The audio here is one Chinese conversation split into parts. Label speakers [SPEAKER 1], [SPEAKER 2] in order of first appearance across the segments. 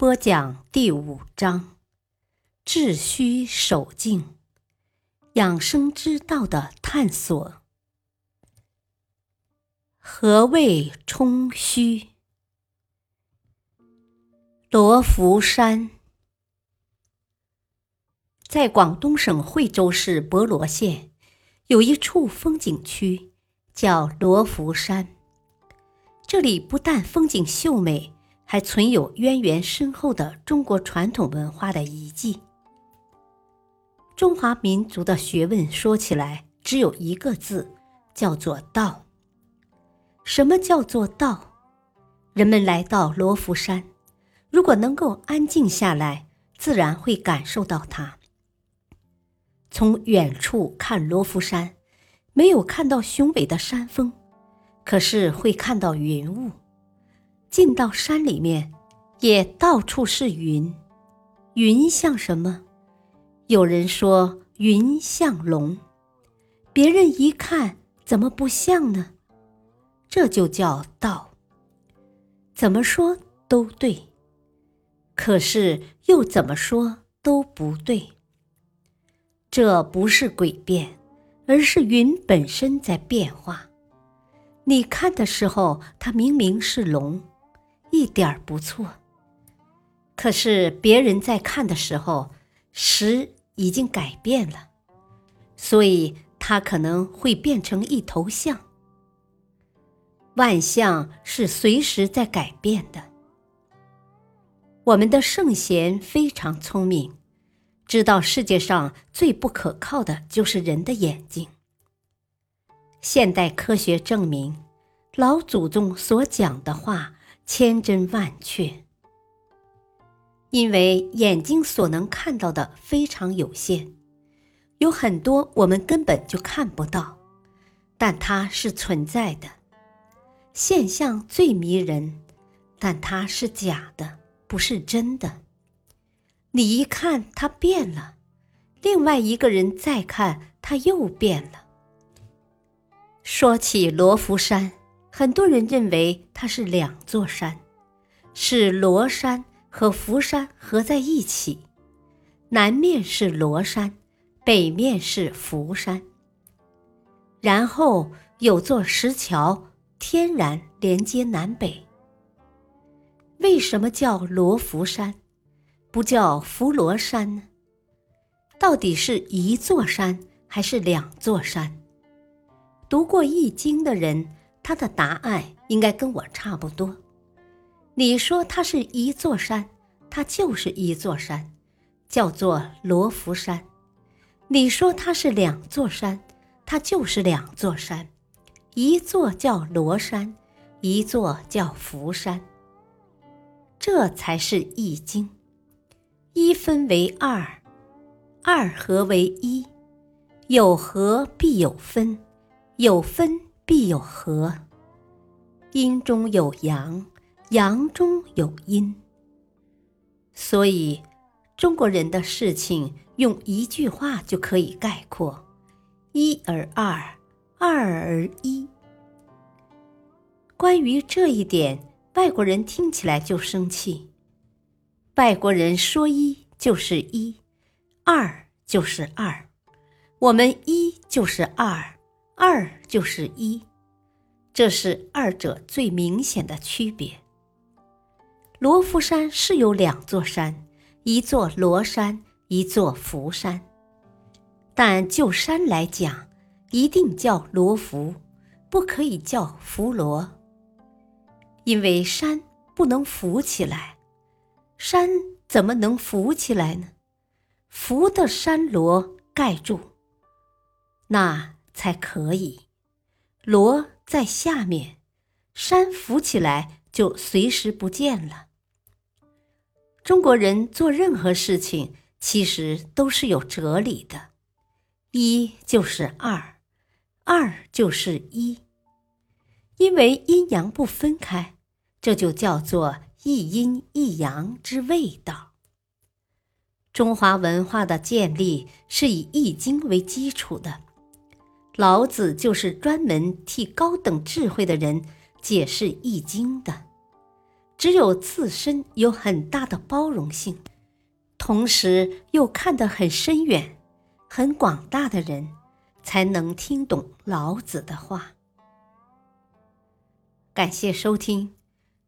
[SPEAKER 1] 播讲第五章：致虚守静，养生之道的探索。何谓冲虚？罗浮山在广东省惠州市博罗县，有一处风景区，叫罗浮山。这里不但风景秀美。还存有渊源深厚的中国传统文化的遗迹。中华民族的学问说起来只有一个字，叫做道。什么叫做道？人们来到罗浮山，如果能够安静下来，自然会感受到它。从远处看罗浮山，没有看到雄伟的山峰，可是会看到云雾。进到山里面，也到处是云，云像什么？有人说云像龙，别人一看怎么不像呢？这就叫道。怎么说都对，可是又怎么说都不对。这不是诡辩，而是云本身在变化。你看的时候，它明明是龙。一点儿不错，可是别人在看的时候，时已经改变了，所以它可能会变成一头象。万象是随时在改变的。我们的圣贤非常聪明，知道世界上最不可靠的就是人的眼睛。现代科学证明，老祖宗所讲的话。千真万确，因为眼睛所能看到的非常有限，有很多我们根本就看不到，但它是存在的。现象最迷人，但它是假的，不是真的。你一看它变了，另外一个人再看它又变了。说起罗浮山。很多人认为它是两座山，是罗山和福山合在一起，南面是罗山，北面是福山。然后有座石桥，天然连接南北。为什么叫罗浮山，不叫福罗山呢？到底是一座山还是两座山？读过《易经》的人。他的答案应该跟我差不多。你说它是一座山，它就是一座山，叫做罗浮山；你说它是两座山，它就是两座山，一座叫罗山，一座叫浮山。这才是易经，一分为二，二合为一，有合必有分，有分。必有和，阴中有阳，阳中有阴。所以，中国人的事情用一句话就可以概括：一而二，二而一。关于这一点，外国人听起来就生气。外国人说一就是一，二就是二，我们一就是二。二就是一，这是二者最明显的区别。罗浮山是有两座山，一座罗山，一座浮山。但就山来讲，一定叫罗浮，不可以叫浮罗，因为山不能浮起来。山怎么能浮起来呢？浮的山罗盖住，那。才可以，罗在下面，山浮起来就随时不见了。中国人做任何事情，其实都是有哲理的。一就是二，二就是一，因为阴阳不分开，这就叫做一阴一阳之谓道。中华文化的建立是以《易经》为基础的，老子就是专门替高等智慧的人解释《易经》的。只有自身有很大的包容性，同时又看得很深远、很广大的人，才能听懂老子的话。感谢收听，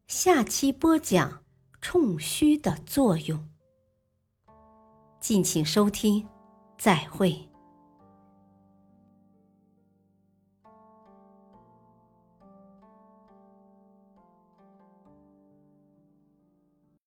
[SPEAKER 1] 下期播讲冲虚的作用。敬请收听，再会。